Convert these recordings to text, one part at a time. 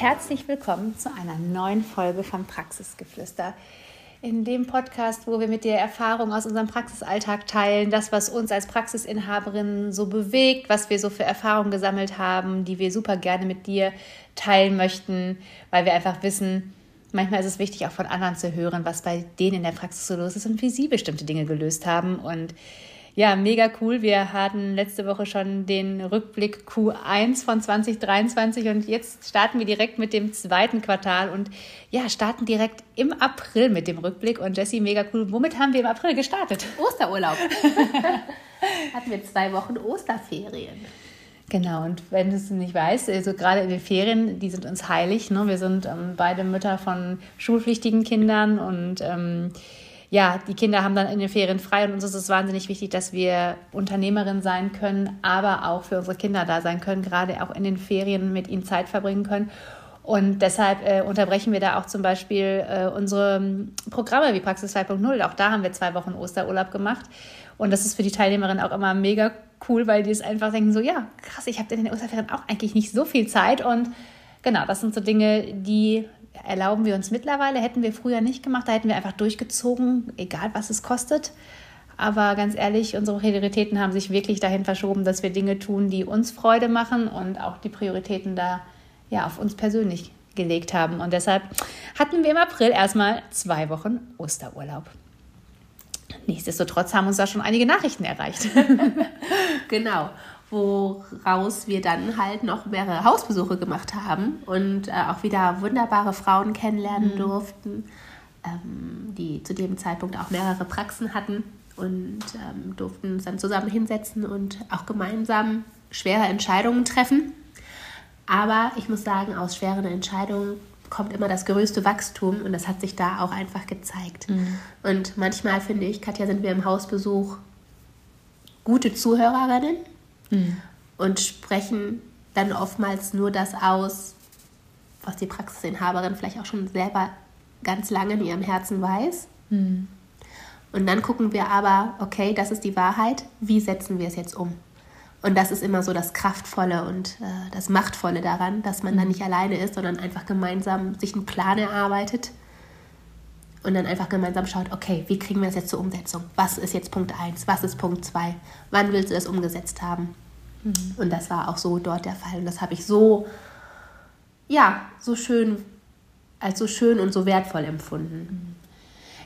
Herzlich willkommen zu einer neuen Folge von Praxisgeflüster. In dem Podcast, wo wir mit dir Erfahrungen aus unserem Praxisalltag teilen, das, was uns als Praxisinhaberinnen so bewegt, was wir so für Erfahrungen gesammelt haben, die wir super gerne mit dir teilen möchten, weil wir einfach wissen, manchmal ist es wichtig, auch von anderen zu hören, was bei denen in der Praxis so los ist und wie sie bestimmte Dinge gelöst haben. Und ja, mega cool. Wir hatten letzte Woche schon den Rückblick Q1 von 2023 und jetzt starten wir direkt mit dem zweiten Quartal und ja, starten direkt im April mit dem Rückblick. Und Jessie, mega cool. Womit haben wir im April gestartet? Osterurlaub. hatten wir zwei Wochen Osterferien. Genau, und wenn du es nicht weißt, also gerade in den Ferien, die sind uns heilig. Ne? Wir sind ähm, beide Mütter von schulpflichtigen Kindern und ähm, ja, die Kinder haben dann in den Ferien frei und uns ist es wahnsinnig wichtig, dass wir Unternehmerin sein können, aber auch für unsere Kinder da sein können, gerade auch in den Ferien mit ihnen Zeit verbringen können. Und deshalb äh, unterbrechen wir da auch zum Beispiel äh, unsere ähm, Programme wie Praxis 2.0. Auch da haben wir zwei Wochen Osterurlaub gemacht. Und das ist für die Teilnehmerinnen auch immer mega cool, weil die es einfach denken, so ja, krass, ich habe in den Osterferien auch eigentlich nicht so viel Zeit. Und genau, das sind so Dinge, die erlauben wir uns mittlerweile, hätten wir früher nicht gemacht, da hätten wir einfach durchgezogen, egal was es kostet. Aber ganz ehrlich, unsere Prioritäten haben sich wirklich dahin verschoben, dass wir Dinge tun, die uns Freude machen und auch die Prioritäten da ja auf uns persönlich gelegt haben. Und deshalb hatten wir im April erstmal zwei Wochen Osterurlaub. Nichtsdestotrotz haben uns da schon einige Nachrichten erreicht. genau woraus wir dann halt noch mehrere Hausbesuche gemacht haben und äh, auch wieder wunderbare Frauen kennenlernen mhm. durften, ähm, die zu dem Zeitpunkt auch mehrere Praxen hatten und ähm, durften uns dann zusammen hinsetzen und auch gemeinsam schwere Entscheidungen treffen. Aber ich muss sagen, aus schweren Entscheidungen kommt immer das größte Wachstum und das hat sich da auch einfach gezeigt. Mhm. Und manchmal finde ich, Katja, sind wir im Hausbesuch gute Zuhörerinnen mhm. und sprechen dann oftmals nur das aus, was die Praxisinhaberin vielleicht auch schon selber ganz lange in ihrem Herzen weiß. Mhm. Und dann gucken wir aber, okay, das ist die Wahrheit, wie setzen wir es jetzt um? Und das ist immer so das Kraftvolle und äh, das Machtvolle daran, dass man mhm. dann nicht alleine ist, sondern einfach gemeinsam sich einen Plan erarbeitet und dann einfach gemeinsam schaut, okay, wie kriegen wir das jetzt zur Umsetzung? Was ist jetzt Punkt 1? Was ist Punkt 2? Wann willst du das umgesetzt haben? Mhm. Und das war auch so dort der Fall. Und das habe ich so, ja, so schön, als so schön und so wertvoll empfunden. Mhm.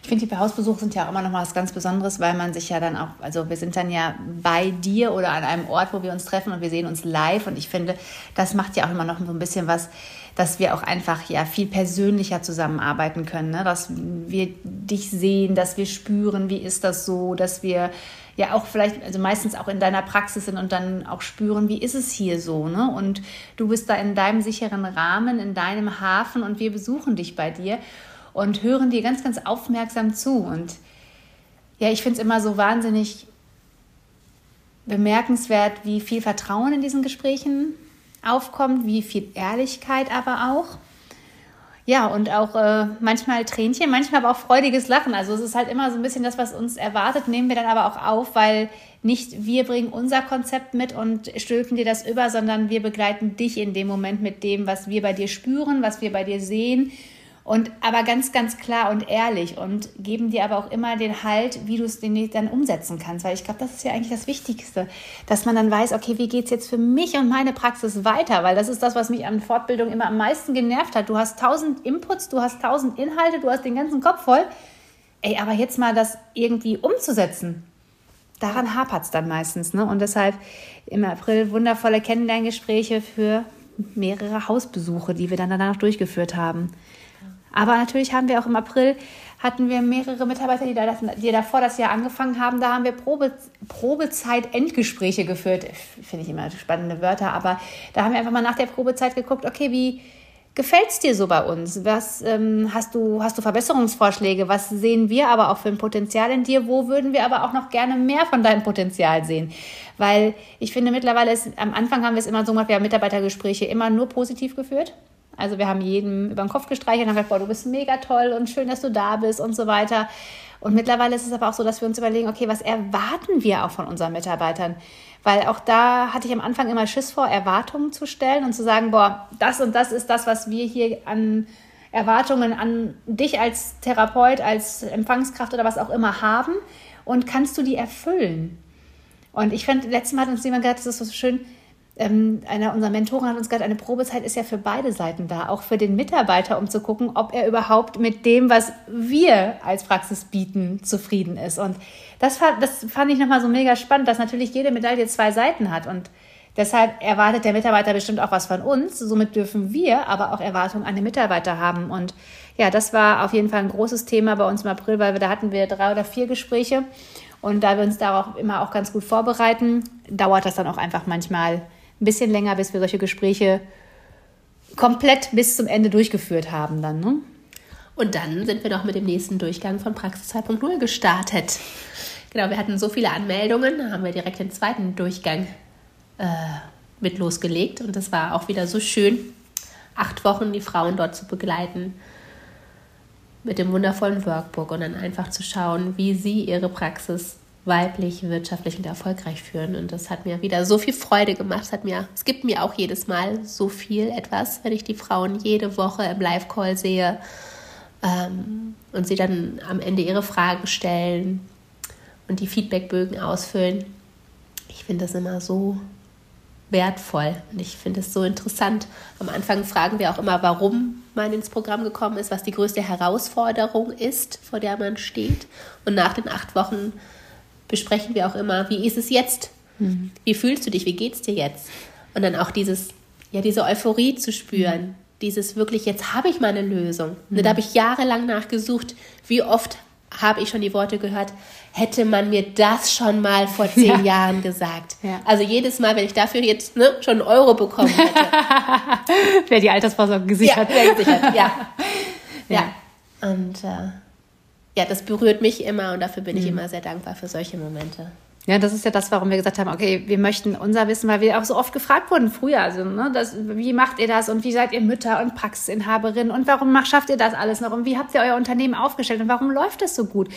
Ich finde, die Hausbesuche sind ja auch immer noch mal was ganz Besonderes, weil man sich ja dann auch, also wir sind dann ja bei dir oder an einem Ort, wo wir uns treffen und wir sehen uns live. Und ich finde, das macht ja auch immer noch so ein bisschen was, dass wir auch einfach ja viel persönlicher zusammenarbeiten können, ne? dass wir dich sehen, dass wir spüren, wie ist das so, dass wir ja auch vielleicht, also meistens auch in deiner Praxis sind und dann auch spüren, wie ist es hier so, ne? Und du bist da in deinem sicheren Rahmen, in deinem Hafen und wir besuchen dich bei dir und hören dir ganz, ganz aufmerksam zu. Und ja, ich finde es immer so wahnsinnig bemerkenswert, wie viel Vertrauen in diesen Gesprächen aufkommt, wie viel Ehrlichkeit aber auch. Ja, und auch äh, manchmal Tränchen, manchmal aber auch freudiges Lachen. Also es ist halt immer so ein bisschen das, was uns erwartet, nehmen wir dann aber auch auf, weil nicht wir bringen unser Konzept mit und stülpen dir das über, sondern wir begleiten dich in dem Moment mit dem, was wir bei dir spüren, was wir bei dir sehen und aber ganz, ganz klar und ehrlich und geben dir aber auch immer den Halt, wie du es dann umsetzen kannst. Weil ich glaube, das ist ja eigentlich das Wichtigste, dass man dann weiß, okay, wie geht es jetzt für mich und meine Praxis weiter? Weil das ist das, was mich an Fortbildung immer am meisten genervt hat. Du hast tausend Inputs, du hast tausend Inhalte, du hast den ganzen Kopf voll. Ey, aber jetzt mal das irgendwie umzusetzen, daran hapert es dann meistens. Ne? Und deshalb im April wundervolle Kennenlerngespräche für mehrere Hausbesuche, die wir dann danach durchgeführt haben. Aber natürlich haben wir auch im April hatten wir mehrere Mitarbeiter, die, da das, die davor das Jahr angefangen haben. Da haben wir Probe, Probezeit-Endgespräche geführt. Finde ich immer spannende Wörter, aber da haben wir einfach mal nach der Probezeit geguckt, okay, wie gefällt es dir so bei uns? Was ähm, hast du, hast du Verbesserungsvorschläge? Was sehen wir aber auch für ein Potenzial in dir? Wo würden wir aber auch noch gerne mehr von deinem Potenzial sehen? Weil ich finde mittlerweile ist, am Anfang haben wir es immer so gemacht, wir haben Mitarbeitergespräche immer nur positiv geführt. Also wir haben jedem über den Kopf gestreichelt und haben gesagt, boah, du bist mega toll und schön, dass du da bist und so weiter. Und mittlerweile ist es aber auch so, dass wir uns überlegen, okay, was erwarten wir auch von unseren Mitarbeitern? Weil auch da hatte ich am Anfang immer Schiss vor, Erwartungen zu stellen und zu sagen, boah, das und das ist das, was wir hier an Erwartungen an dich als Therapeut, als Empfangskraft oder was auch immer haben. Und kannst du die erfüllen? Und ich fand, letztes Mal hat uns jemand gesagt, das ist so schön, ähm, einer unserer Mentoren hat uns gesagt, eine Probezeit ist ja für beide Seiten da, auch für den Mitarbeiter, um zu gucken, ob er überhaupt mit dem, was wir als Praxis bieten, zufrieden ist. Und das, das fand ich nochmal so mega spannend, dass natürlich jede Medaille zwei Seiten hat. Und deshalb erwartet der Mitarbeiter bestimmt auch was von uns. Somit dürfen wir aber auch Erwartungen an den Mitarbeiter haben. Und ja, das war auf jeden Fall ein großes Thema bei uns im April, weil wir da hatten wir drei oder vier Gespräche. Und da wir uns darauf immer auch ganz gut vorbereiten, dauert das dann auch einfach manchmal ein bisschen länger, bis wir solche Gespräche komplett bis zum Ende durchgeführt haben dann. Ne? Und dann sind wir noch mit dem nächsten Durchgang von Praxis 2.0 gestartet. Genau, wir hatten so viele Anmeldungen, haben wir direkt den zweiten Durchgang äh, mit losgelegt. Und das war auch wieder so schön, acht Wochen die Frauen dort zu begleiten mit dem wundervollen Workbook und dann einfach zu schauen, wie sie ihre Praxis weiblich, wirtschaftlich und erfolgreich führen. Und das hat mir wieder so viel Freude gemacht. Es, hat mir, es gibt mir auch jedes Mal so viel etwas, wenn ich die Frauen jede Woche im Live-Call sehe ähm, und sie dann am Ende ihre Fragen stellen und die Feedbackbögen ausfüllen. Ich finde das immer so wertvoll und ich finde es so interessant. Am Anfang fragen wir auch immer, warum man ins Programm gekommen ist, was die größte Herausforderung ist, vor der man steht. Und nach den acht Wochen besprechen wir auch immer, wie ist es jetzt? Mhm. Wie fühlst du dich? Wie geht es dir jetzt? Und dann auch dieses, ja, diese Euphorie zu spüren, dieses wirklich, jetzt habe ich meine Lösung. Mhm. Da habe ich jahrelang nachgesucht, wie oft habe ich schon die Worte gehört, hätte man mir das schon mal vor zehn ja. Jahren gesagt. Ja. Also jedes Mal, wenn ich dafür jetzt ne, schon einen Euro bekommen hätte. wäre die Altersvorsorge gesichert. Ja, gesichert, ja. ja. Und äh, ja, das berührt mich immer und dafür bin mhm. ich immer sehr dankbar für solche Momente. Ja, das ist ja das, warum wir gesagt haben, okay, wir möchten unser Wissen, weil wir auch so oft gefragt wurden früher, also ne, das, wie macht ihr das und wie seid ihr Mütter und Praxisinhaberin und warum macht, schafft ihr das alles noch und wie habt ihr euer Unternehmen aufgestellt und warum läuft das so gut?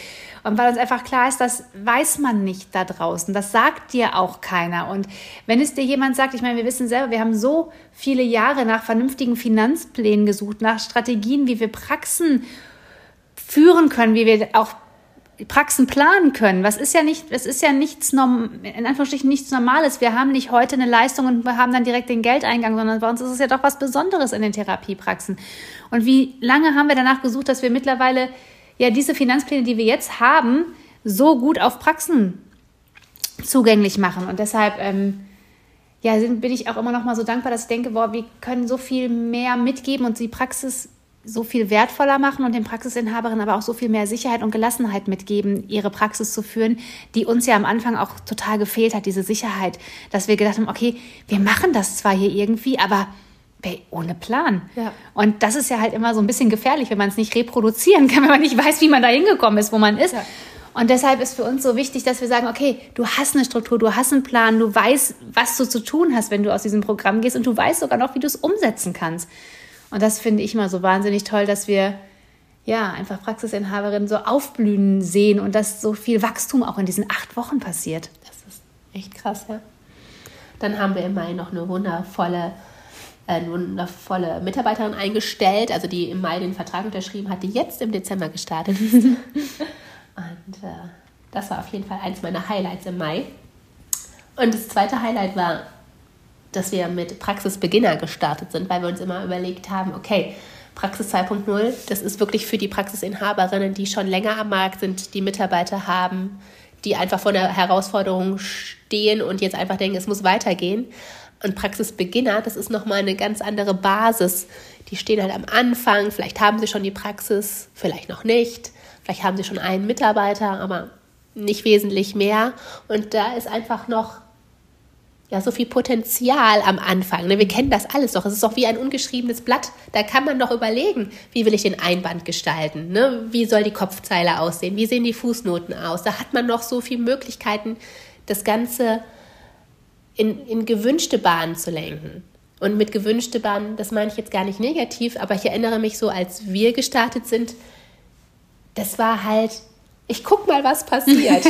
Und weil uns einfach klar ist, das weiß man nicht da draußen, das sagt dir auch keiner. Und wenn es dir jemand sagt, ich meine, wir wissen selber, wir haben so viele Jahre nach vernünftigen Finanzplänen gesucht, nach Strategien, wie wir Praxen führen können, wie wir auch Praxen planen können. Was ist ja nicht, es ist ja nichts, in Anführungsstrichen nichts Normales. Wir haben nicht heute eine Leistung und wir haben dann direkt den Geldeingang, sondern bei uns ist es ja doch was Besonderes in den Therapiepraxen. Und wie lange haben wir danach gesucht, dass wir mittlerweile ja diese Finanzpläne, die wir jetzt haben, so gut auf Praxen zugänglich machen. Und deshalb ähm, ja, bin ich auch immer noch mal so dankbar, dass ich denke, boah, wir können so viel mehr mitgeben und die Praxis so viel wertvoller machen und den Praxisinhaberinnen aber auch so viel mehr Sicherheit und Gelassenheit mitgeben, ihre Praxis zu führen, die uns ja am Anfang auch total gefehlt hat, diese Sicherheit, dass wir gedacht haben, okay, wir machen das zwar hier irgendwie, aber ohne Plan. Ja. Und das ist ja halt immer so ein bisschen gefährlich, wenn man es nicht reproduzieren kann, wenn man nicht weiß, wie man da hingekommen ist, wo man ist. Ja. Und deshalb ist für uns so wichtig, dass wir sagen, okay, du hast eine Struktur, du hast einen Plan, du weißt, was du zu tun hast, wenn du aus diesem Programm gehst und du weißt sogar noch, wie du es umsetzen kannst. Und das finde ich mal so wahnsinnig toll, dass wir ja einfach Praxisinhaberinnen so aufblühen sehen und dass so viel Wachstum auch in diesen acht Wochen passiert. Das ist echt krass, ja. Dann haben wir im Mai noch eine wundervolle, äh, eine wundervolle Mitarbeiterin eingestellt, also die im Mai den Vertrag unterschrieben hat, die jetzt im Dezember gestartet ist. und äh, das war auf jeden Fall eins meiner Highlights im Mai. Und das zweite Highlight war dass wir mit Praxisbeginner gestartet sind, weil wir uns immer überlegt haben, okay, Praxis 2.0, das ist wirklich für die Praxisinhaberinnen, die schon länger am Markt sind, die Mitarbeiter haben, die einfach vor der Herausforderung stehen und jetzt einfach denken, es muss weitergehen. Und Praxisbeginner, das ist nochmal eine ganz andere Basis. Die stehen halt am Anfang, vielleicht haben sie schon die Praxis, vielleicht noch nicht. Vielleicht haben sie schon einen Mitarbeiter, aber nicht wesentlich mehr. Und da ist einfach noch ja, so viel Potenzial am Anfang. Ne? Wir kennen das alles doch. Es ist doch wie ein ungeschriebenes Blatt. Da kann man doch überlegen, wie will ich den Einband gestalten? Ne? Wie soll die Kopfzeile aussehen? Wie sehen die Fußnoten aus? Da hat man noch so viele Möglichkeiten, das Ganze in, in gewünschte Bahnen zu lenken. Und mit gewünschte Bahnen, das meine ich jetzt gar nicht negativ, aber ich erinnere mich so, als wir gestartet sind, das war halt ich guck mal, was passiert. so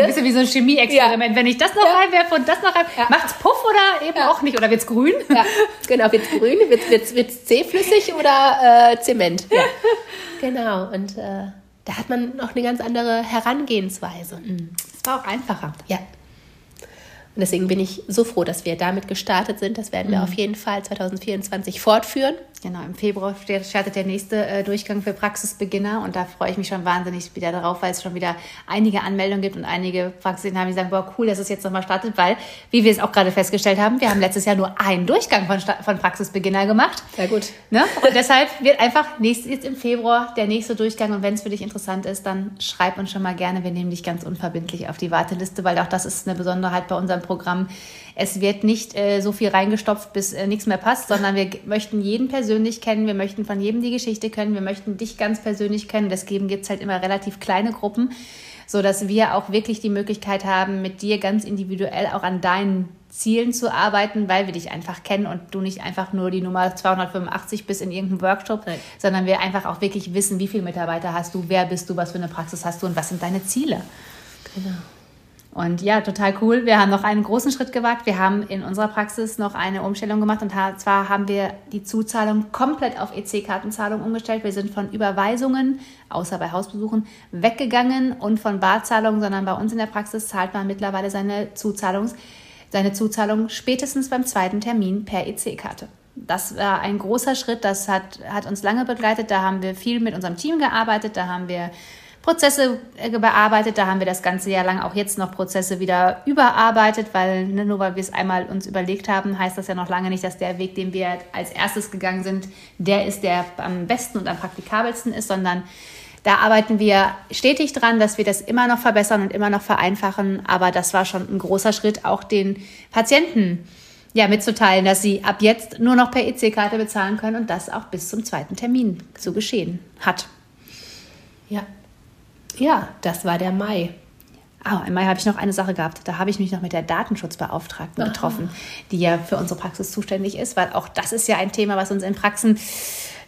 ein bisschen wie so ein Chemieexperiment. Ja. Wenn ich das noch ja. reinwerfe und das noch rein, ja. macht's Puff oder eben ja. auch nicht? Oder wird's grün? Ja, genau, wird's grün, wird's, wird's, wird's zähflüssig oder äh, Zement? Ja. Genau, und äh, da hat man noch eine ganz andere Herangehensweise. Mhm. Es war auch einfacher. Ja. Und deswegen bin ich so froh, dass wir damit gestartet sind. Das werden wir mhm. auf jeden Fall 2024 fortführen. Genau, im Februar startet der nächste äh, Durchgang für Praxisbeginner und da freue ich mich schon wahnsinnig wieder darauf, weil es schon wieder einige Anmeldungen gibt und einige Praxisen haben, die sagen, boah, cool, dass es jetzt nochmal startet, weil, wie wir es auch gerade festgestellt haben, wir haben letztes Jahr nur einen Durchgang von, von Praxisbeginner gemacht. Sehr gut. Ne? Und deshalb wird einfach nächstes, jetzt im Februar der nächste Durchgang und wenn es für dich interessant ist, dann schreib uns schon mal gerne, wir nehmen dich ganz unverbindlich auf die Warteliste, weil auch das ist eine Besonderheit bei unserem Programm. Es wird nicht äh, so viel reingestopft, bis äh, nichts mehr passt, sondern wir möchten jeden persönlich kennen, wir möchten von jedem die Geschichte kennen, wir möchten dich ganz persönlich kennen. Deswegen gibt es halt immer relativ kleine Gruppen, sodass wir auch wirklich die Möglichkeit haben, mit dir ganz individuell auch an deinen Zielen zu arbeiten, weil wir dich einfach kennen und du nicht einfach nur die Nummer 285 bist in irgendeinem Workshop, Nein. sondern wir einfach auch wirklich wissen, wie viele Mitarbeiter hast du, wer bist du, was für eine Praxis hast du und was sind deine Ziele. Genau. Und ja, total cool. Wir haben noch einen großen Schritt gewagt. Wir haben in unserer Praxis noch eine Umstellung gemacht und zwar haben wir die Zuzahlung komplett auf EC-Kartenzahlung umgestellt. Wir sind von Überweisungen, außer bei Hausbesuchen, weggegangen und von Barzahlungen, sondern bei uns in der Praxis zahlt man mittlerweile seine, Zuzahlungs, seine Zuzahlung spätestens beim zweiten Termin per EC-Karte. Das war ein großer Schritt, das hat, hat uns lange begleitet. Da haben wir viel mit unserem Team gearbeitet, da haben wir Prozesse äh, bearbeitet. Da haben wir das ganze Jahr lang auch jetzt noch Prozesse wieder überarbeitet, weil ne, nur weil wir es einmal uns überlegt haben, heißt das ja noch lange nicht, dass der Weg, den wir als erstes gegangen sind, der ist, der am besten und am praktikabelsten ist, sondern da arbeiten wir stetig dran, dass wir das immer noch verbessern und immer noch vereinfachen. Aber das war schon ein großer Schritt, auch den Patienten ja, mitzuteilen, dass sie ab jetzt nur noch per EC-Karte bezahlen können und das auch bis zum zweiten Termin zu geschehen hat. Ja, ja, das war der Mai. Ah, im Mai habe ich noch eine Sache gehabt. Da habe ich mich noch mit der Datenschutzbeauftragten Aha. getroffen, die ja für unsere Praxis zuständig ist, weil auch das ist ja ein Thema, was uns in Praxen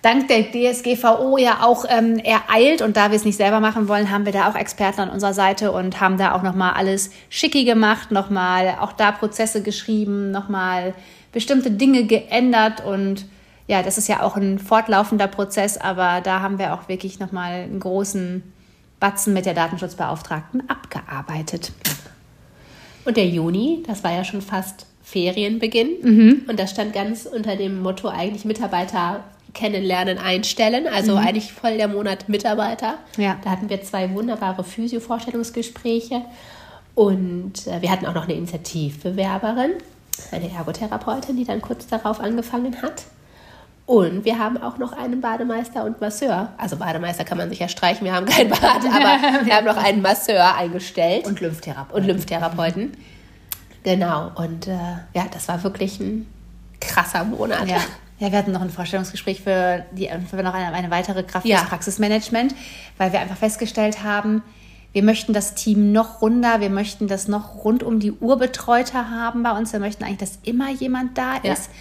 dank der DSGVO ja auch ähm, ereilt. Und da wir es nicht selber machen wollen, haben wir da auch Experten an unserer Seite und haben da auch nochmal alles schicki gemacht, nochmal auch da Prozesse geschrieben, nochmal bestimmte Dinge geändert und ja, das ist ja auch ein fortlaufender Prozess, aber da haben wir auch wirklich nochmal einen großen Batzen mit der Datenschutzbeauftragten abgearbeitet. Und der Juni, das war ja schon fast Ferienbeginn. Mhm. Und das stand ganz unter dem Motto eigentlich Mitarbeiter kennenlernen, einstellen. Also mhm. eigentlich voll der Monat Mitarbeiter. Ja. Da hatten wir zwei wunderbare Physio-Vorstellungsgespräche. Und äh, wir hatten auch noch eine Initiativbewerberin, eine Ergotherapeutin, die dann kurz darauf angefangen hat. Und wir haben auch noch einen Bademeister und Masseur. Also Bademeister kann man sich ja streichen, wir haben kein Bad, aber wir haben noch einen Masseur eingestellt. Und Lymphtherapeuten. Und Lymphtherapeuten. Genau. Und äh, ja, das war wirklich ein krasser Monat. Ja. Ja, wir hatten noch ein Vorstellungsgespräch für, die, für noch eine, eine weitere Kraft ja. des Praxismanagement, weil wir einfach festgestellt haben, wir möchten das Team noch runder, wir möchten das noch rund um die Uhr betreuter haben bei uns. Wir möchten eigentlich, dass immer jemand da ist. Ja.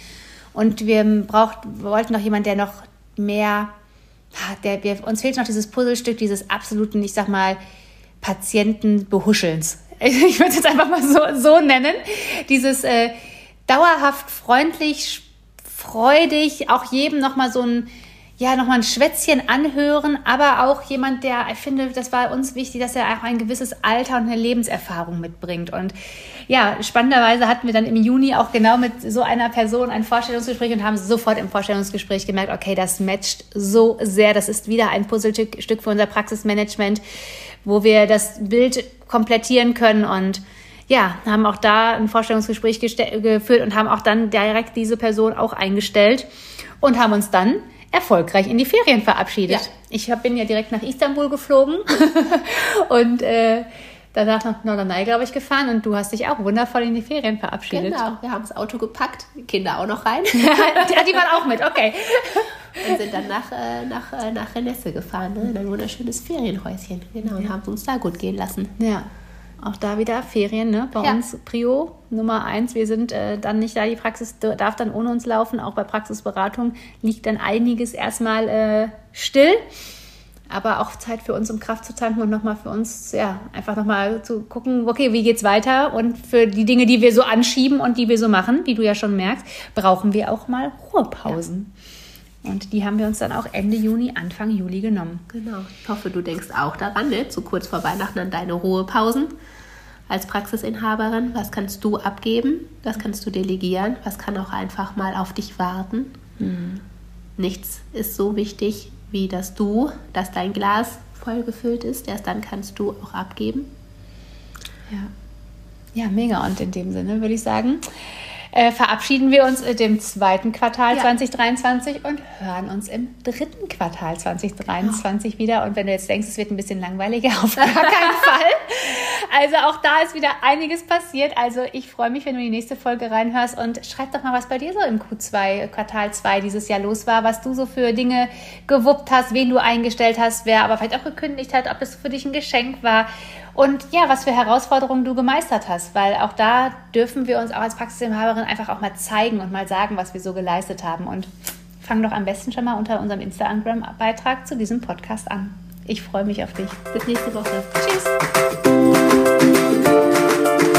Und wir braucht, wollten noch jemanden, der noch mehr, der, wir, uns fehlt noch dieses Puzzlestück, dieses absoluten, ich sag mal, Patientenbehuschelns. Ich würde es jetzt einfach mal so, so nennen. Dieses äh, dauerhaft freundlich, freudig, auch jedem nochmal so ein ja, nochmal ein Schwätzchen anhören, aber auch jemand, der, ich finde, das war uns wichtig, dass er auch ein gewisses Alter und eine Lebenserfahrung mitbringt. Und ja, spannenderweise hatten wir dann im Juni auch genau mit so einer Person ein Vorstellungsgespräch und haben sofort im Vorstellungsgespräch gemerkt, okay, das matcht so sehr. Das ist wieder ein Puzzlestück für unser Praxismanagement, wo wir das Bild komplettieren können und ja, haben auch da ein Vorstellungsgespräch geführt und haben auch dann direkt diese Person auch eingestellt und haben uns dann erfolgreich in die Ferien verabschiedet. Ja. Ich bin ja direkt nach Istanbul geflogen und äh, danach nach Norderney, glaube ich, gefahren und du hast dich auch wundervoll in die Ferien verabschiedet. Genau, wir haben das Auto gepackt, die Kinder auch noch rein. ja, die waren auch mit, okay. Und sind dann nach, äh, nach, äh, nach Renesse gefahren, ne? in ein wunderschönes Ferienhäuschen. Genau, und haben es uns da gut gehen lassen. Ja. Auch da wieder Ferien, ne? Bei ja. uns Prio Nummer eins. Wir sind äh, dann nicht da, die Praxis darf dann ohne uns laufen. Auch bei Praxisberatung liegt dann einiges erstmal äh, still aber auch Zeit für uns, um Kraft zu tanken und nochmal für uns, ja, einfach nochmal zu gucken, okay, wie geht's weiter? Und für die Dinge, die wir so anschieben und die wir so machen, wie du ja schon merkst, brauchen wir auch mal Ruhepausen. Ja. Und die haben wir uns dann auch Ende Juni, Anfang Juli genommen. Genau. Ich hoffe, du denkst auch daran, ne? zu kurz vor Weihnachten an deine Ruhepausen als Praxisinhaberin. Was kannst du abgeben? Was kannst du delegieren? Was kann auch einfach mal auf dich warten? Mhm. Nichts ist so wichtig wie dass du, dass dein Glas voll gefüllt ist. Erst dann kannst du auch abgeben. Ja. Ja, mega. Und in dem Sinne würde ich sagen, äh, verabschieden wir uns im zweiten Quartal ja. 2023 und hören uns im dritten Quartal 2023 genau. wieder. Und wenn du jetzt denkst, es wird ein bisschen langweiliger, auf gar keinen Fall. Also auch da ist wieder einiges passiert. Also ich freue mich, wenn du die nächste Folge reinhörst und schreib doch mal, was bei dir so im Q2, Quartal 2 dieses Jahr los war, was du so für Dinge gewuppt hast, wen du eingestellt hast, wer aber vielleicht auch gekündigt hat, ob es für dich ein Geschenk war und ja, was für Herausforderungen du gemeistert hast, weil auch da dürfen wir uns auch als Praxisinhaberin einfach auch mal zeigen und mal sagen, was wir so geleistet haben. Und fang doch am besten schon mal unter unserem Instagram-Beitrag zu diesem Podcast an. Ich freue mich auf dich. Bis nächste Woche. Tschüss.